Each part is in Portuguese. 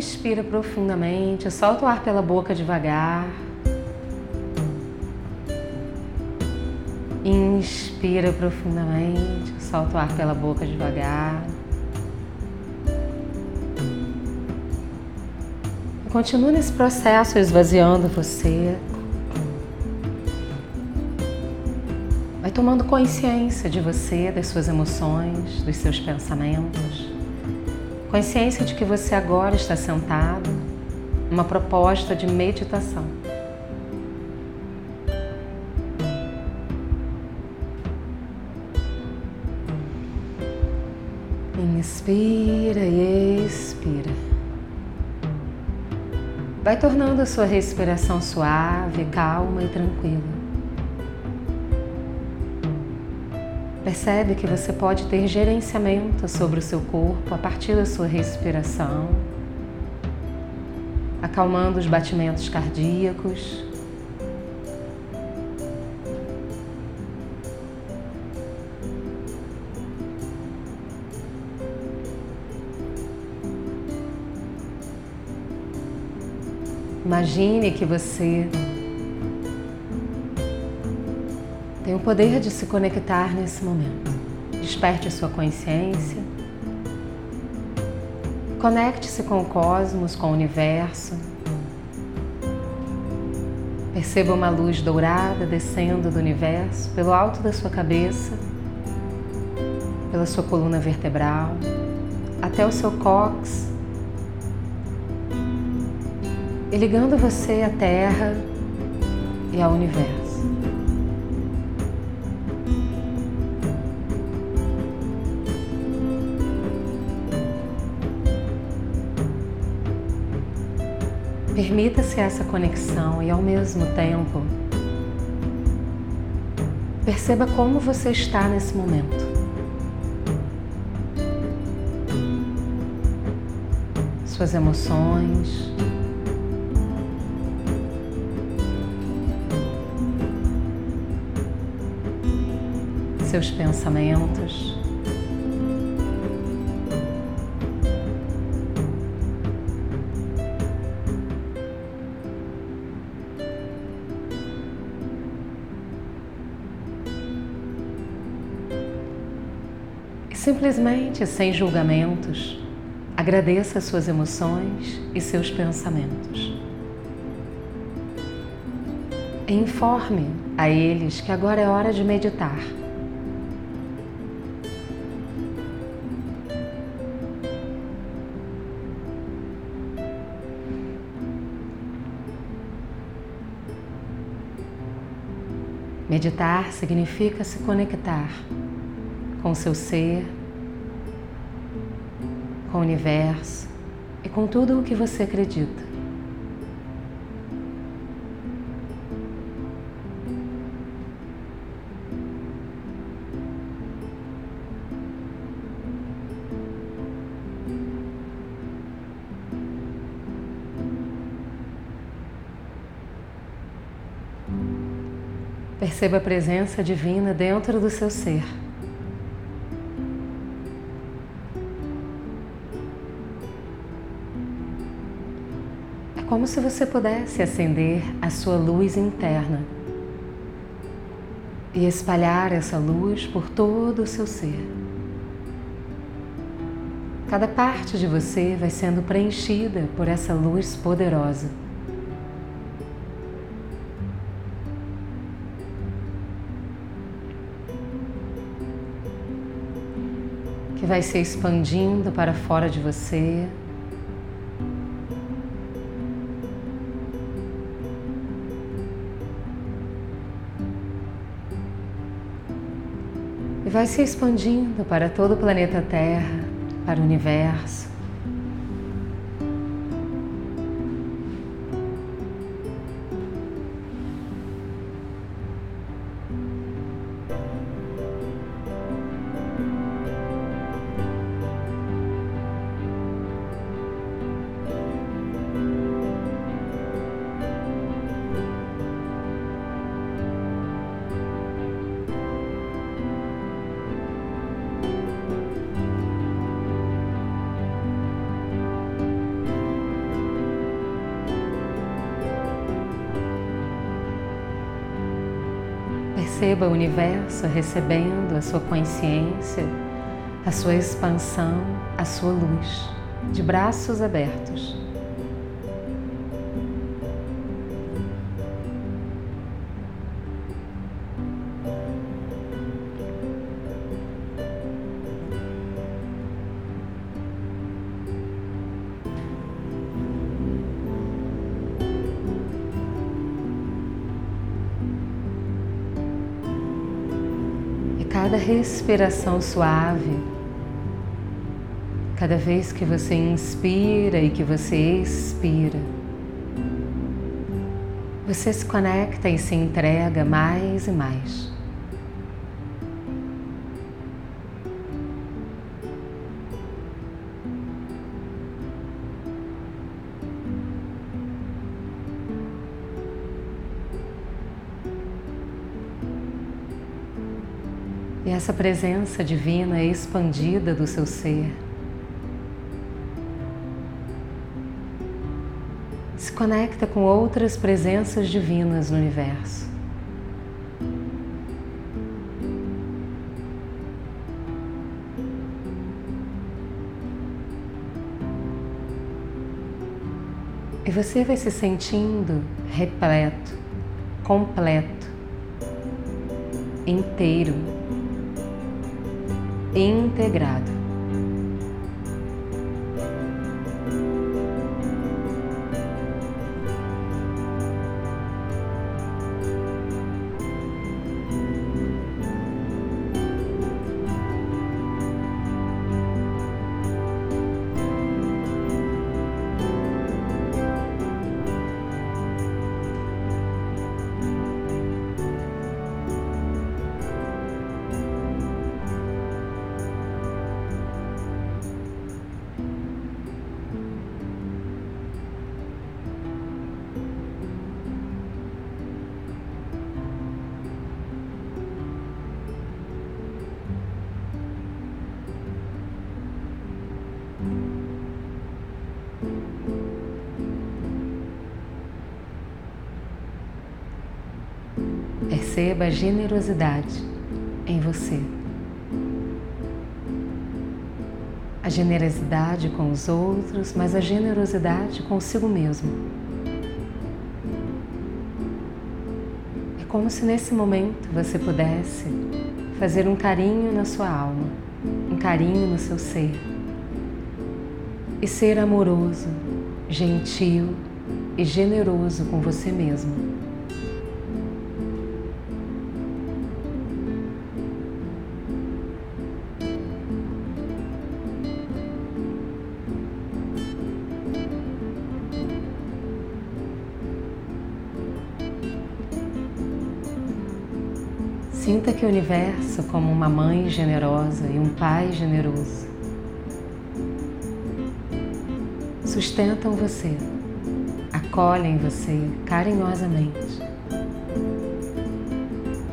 Inspira profundamente, solta o ar pela boca devagar. Inspira profundamente, solta o ar pela boca devagar. Continua nesse processo esvaziando você. Vai tomando consciência de você, das suas emoções, dos seus pensamentos. Consciência de que você agora está sentado numa proposta de meditação. Inspira e expira. Vai tornando a sua respiração suave, calma e tranquila. Percebe que você pode ter gerenciamento sobre o seu corpo a partir da sua respiração, acalmando os batimentos cardíacos. Imagine que você tem o poder de se conectar nesse momento. Desperte a sua consciência. Conecte-se com o cosmos, com o universo. Perceba uma luz dourada descendo do universo pelo alto da sua cabeça, pela sua coluna vertebral, até o seu cóccix, e ligando você à Terra e ao universo. Permita-se essa conexão e, ao mesmo tempo, perceba como você está nesse momento. Suas emoções, seus pensamentos. Simplesmente, sem julgamentos, agradeça suas emoções e seus pensamentos. E informe a eles que agora é hora de meditar. Meditar significa se conectar com seu ser, com o universo e com tudo o que você acredita. Perceba a presença divina dentro do seu ser. Como se você pudesse acender a sua luz interna e espalhar essa luz por todo o seu ser. Cada parte de você vai sendo preenchida por essa luz poderosa. Que vai se expandindo para fora de você, e vai se expandindo para todo o planeta Terra, para o universo. Perceba o universo recebendo a sua consciência, a sua expansão, a sua luz, de braços abertos. Cada respiração suave, cada vez que você inspira e que você expira, você se conecta e se entrega mais e mais. Essa presença divina expandida do seu ser se conecta com outras presenças divinas no universo. E você vai se sentindo repleto, completo, inteiro integrado. Perceba a generosidade em você. A generosidade com os outros, mas a generosidade consigo mesmo. É como se nesse momento você pudesse fazer um carinho na sua alma, um carinho no seu ser e ser amoroso, gentil e generoso com você mesmo. Sinta que o universo, como uma mãe generosa e um pai generoso, sustentam você, acolhem você carinhosamente.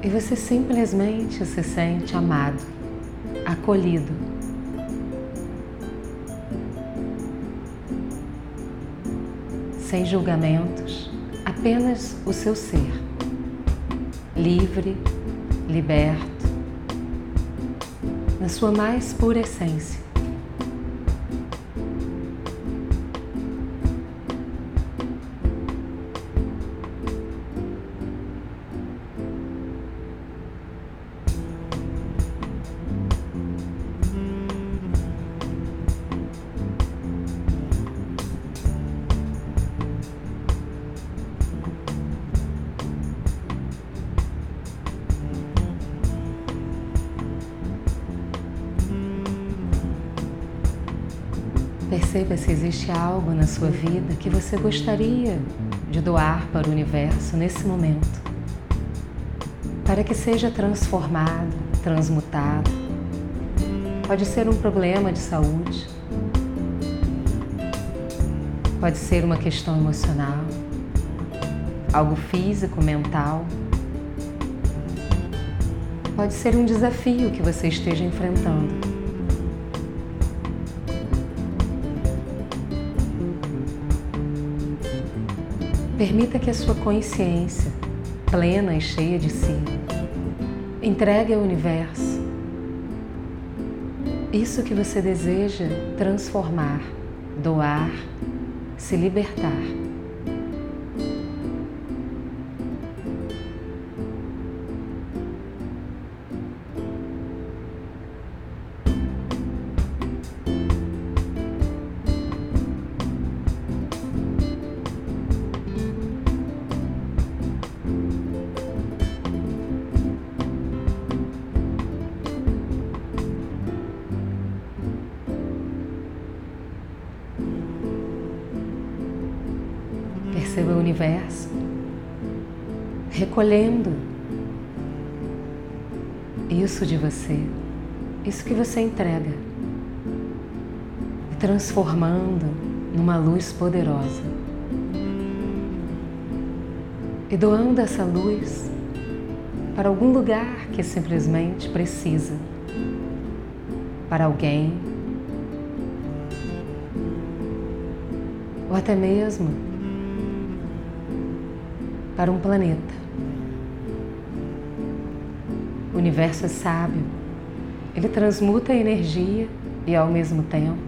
E você simplesmente se sente amado, acolhido. Sem julgamentos, apenas o seu ser, livre, liberto, na sua mais pura essência. Se existe algo na sua vida que você gostaria de doar para o universo nesse momento, para que seja transformado, transmutado. Pode ser um problema de saúde, pode ser uma questão emocional, algo físico, mental. Pode ser um desafio que você esteja enfrentando. Permita que a sua consciência, plena e cheia de si, Entregue ao universo isso que você deseja transformar, doar, se libertar. Universo recolhendo isso de você, isso que você entrega, e transformando numa luz poderosa. E doando essa luz para algum lugar que simplesmente precisa, para alguém, ou até mesmo para um planeta. O universo é sábio, ele transmuta a energia e, ao mesmo tempo,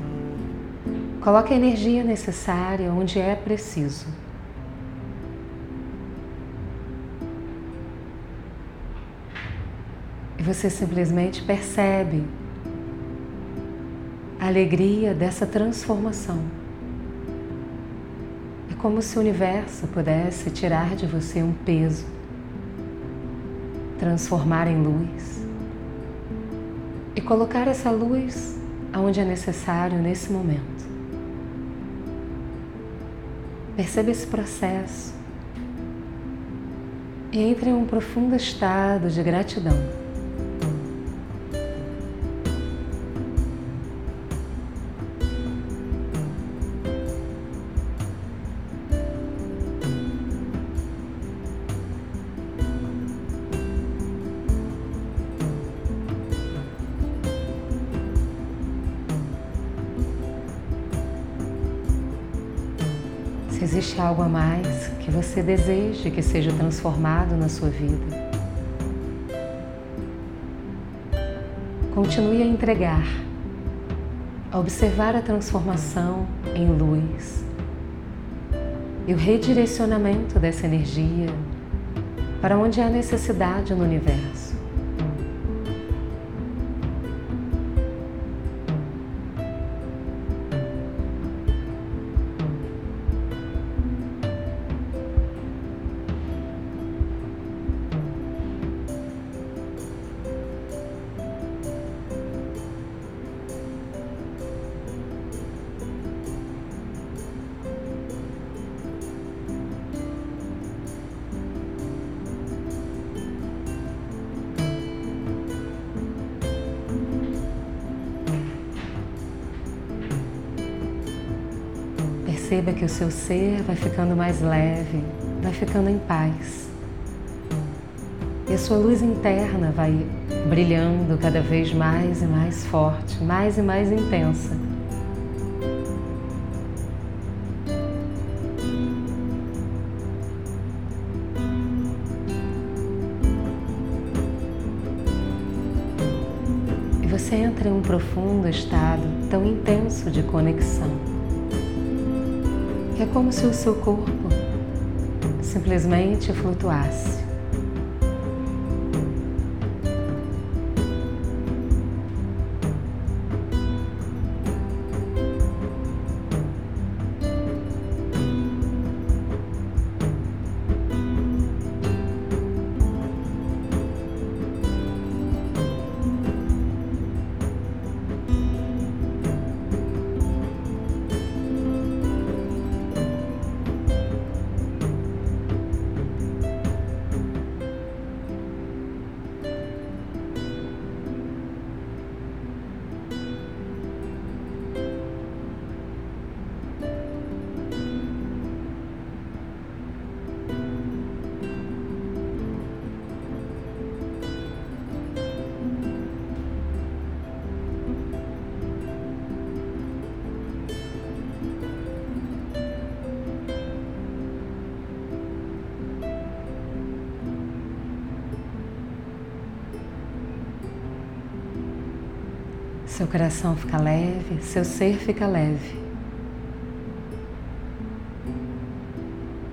coloca a energia necessária onde é preciso. E você simplesmente percebe a alegria dessa transformação como se o universo pudesse tirar de você um peso, transformar em luz e colocar essa luz aonde é necessário nesse momento. Perceba esse processo e entre em um profundo estado de gratidão. Algo a mais que você deseje que seja transformado na sua vida, continue a entregar, a observar a transformação em luz e o redirecionamento dessa energia para onde há necessidade no universo. Perceba que o seu ser vai ficando mais leve, vai ficando em paz. E a sua luz interna vai brilhando cada vez mais e mais forte, mais e mais intensa. E você entra em um profundo estado tão intenso de conexão é como se o seu corpo simplesmente flutuasse. Seu coração fica leve, seu ser fica leve.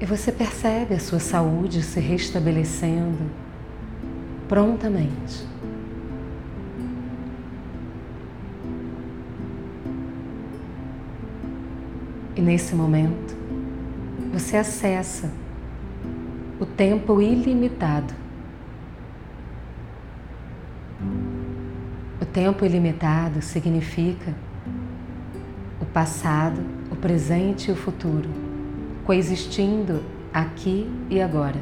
E você percebe a sua saúde se restabelecendo prontamente. E nesse momento, você acessa o tempo ilimitado. Tempo ilimitado significa o passado, o presente e o futuro coexistindo aqui e agora.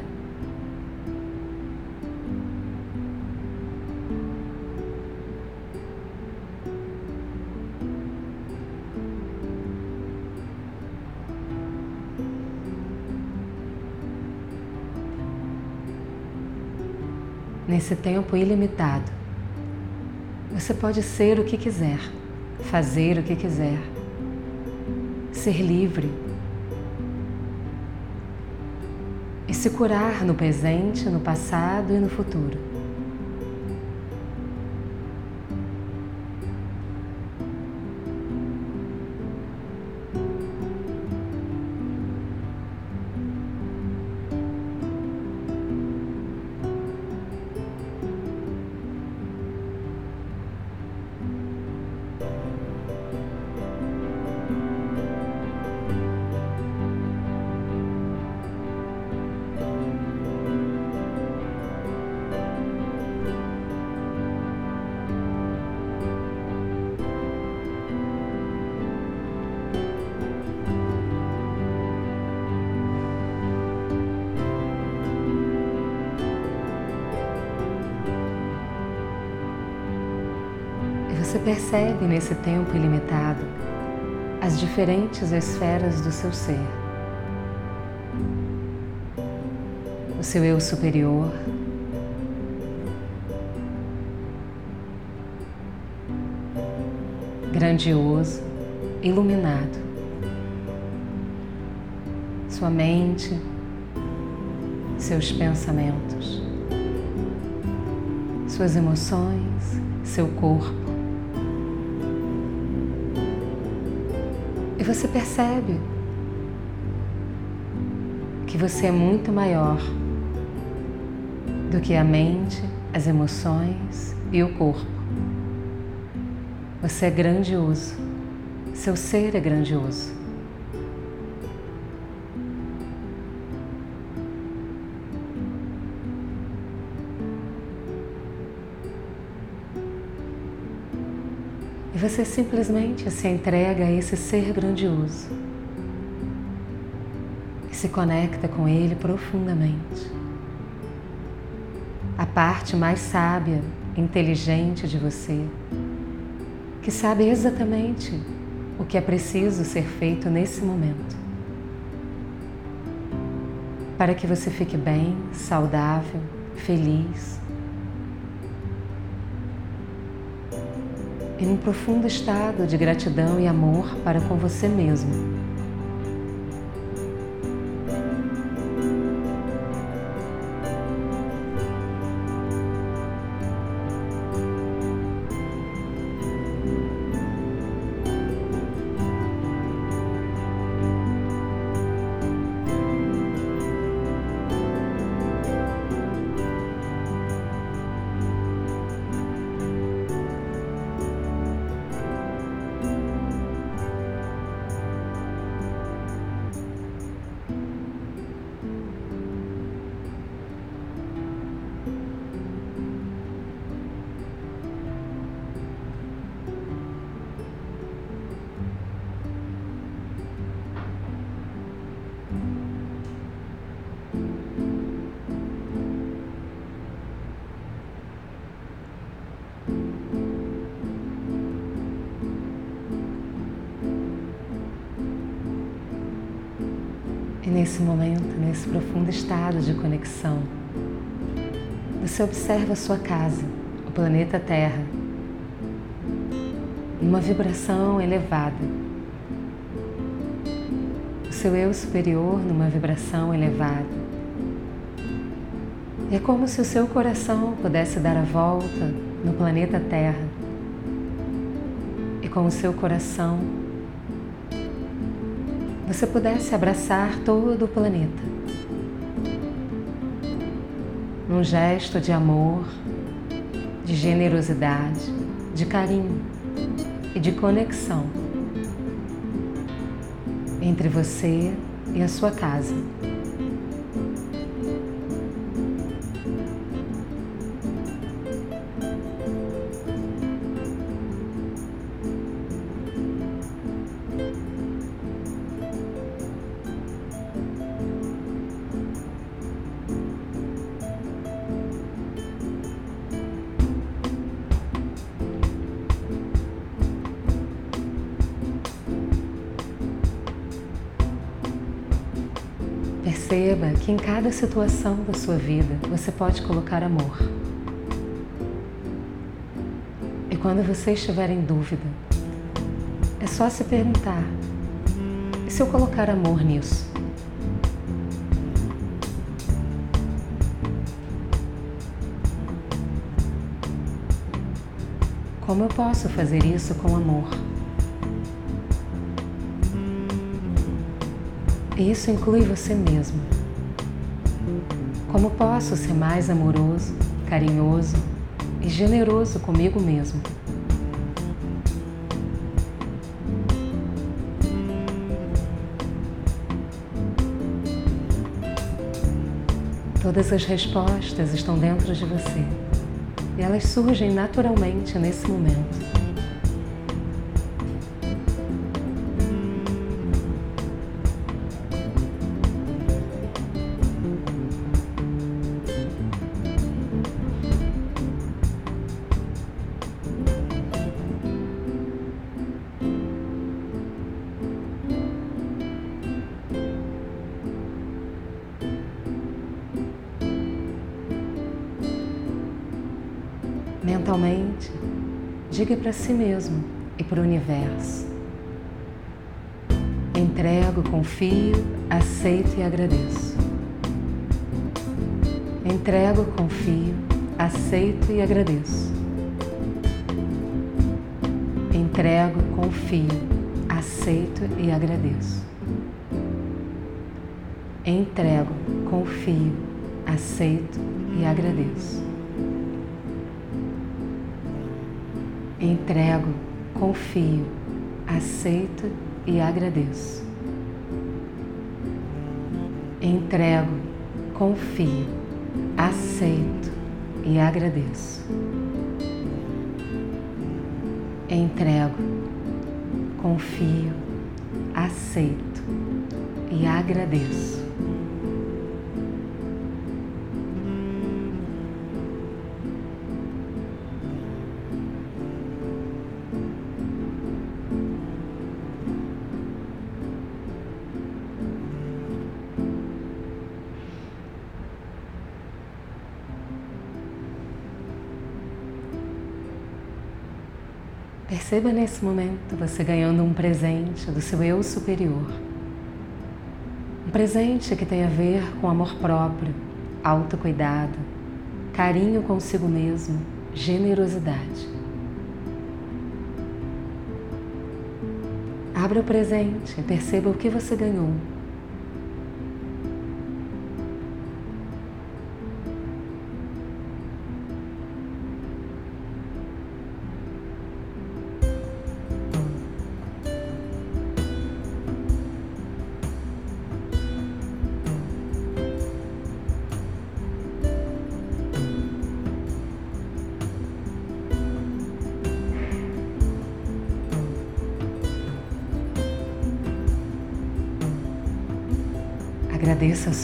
Nesse tempo ilimitado, você pode ser o que quiser, fazer o que quiser, ser livre e se curar no presente, no passado e no futuro. Você percebe nesse tempo ilimitado as diferentes esferas do seu ser. O seu eu superior, grandioso, iluminado. Sua mente, seus pensamentos, suas emoções, seu corpo. Você percebe que você é muito maior do que a mente, as emoções e o corpo. Você é grandioso, seu ser é grandioso. Você simplesmente se entrega a esse ser grandioso e se conecta com ele profundamente. A parte mais sábia, inteligente de você, que sabe exatamente o que é preciso ser feito nesse momento. Para que você fique bem, saudável, feliz em um profundo estado de gratidão e amor para com você mesmo. Nesse momento, nesse profundo estado de conexão, você observa a sua casa, o planeta Terra, numa vibração elevada. O seu eu superior numa vibração elevada. É como se o seu coração pudesse dar a volta no planeta Terra, com o seu coração, você pudesse abraçar todo o planeta. Num gesto de amor, de generosidade, de carinho e de conexão entre você e a sua casa. Cada situação da sua vida você pode colocar amor. E quando você estiver em dúvida, é só se perguntar: e se eu colocar amor nisso? Como eu posso fazer isso com amor? E isso inclui você mesmo. Como posso ser mais amoroso, carinhoso e generoso comigo mesmo? Todas as respostas estão dentro de você e elas surgem naturalmente nesse momento. Mentalmente, diga para si mesmo e para o universo: entrego, confio, aceito e agradeço. Entrego, confio, aceito e agradeço. Entrego, confio, aceito e agradeço. Entrego, confio, aceito e agradeço. Entrego, confio, aceito e agradeço. Entrego, confio, aceito e agradeço. Entrego, confio, aceito e agradeço. Perceba nesse momento você ganhando um presente do seu eu superior. Um presente que tem a ver com amor próprio, autocuidado, carinho consigo mesmo, generosidade. Abra o presente e perceba o que você ganhou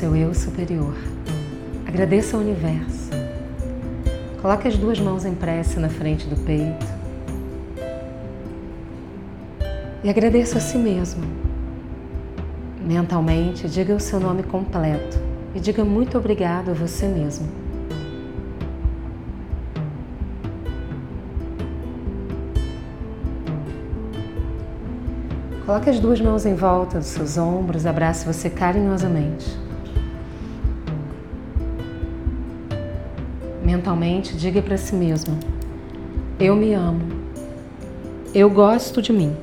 seu eu superior. Agradeça ao universo. Coloque as duas mãos em prece na frente do peito. E agradeça a si mesmo. Mentalmente, diga o seu nome completo e diga muito obrigado a você mesmo. Coloque as duas mãos em volta dos seus ombros, abrace você carinhosamente. Mentalmente, diga para si mesmo: Eu me amo. Eu gosto de mim.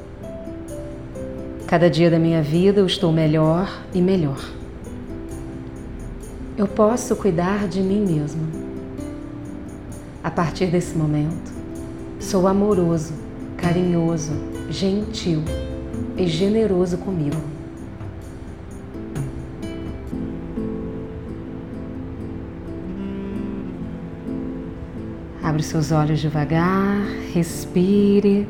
Cada dia da minha vida eu estou melhor e melhor. Eu posso cuidar de mim mesma. A partir desse momento, sou amoroso, carinhoso, gentil e generoso comigo. Abre seus olhos devagar, respire.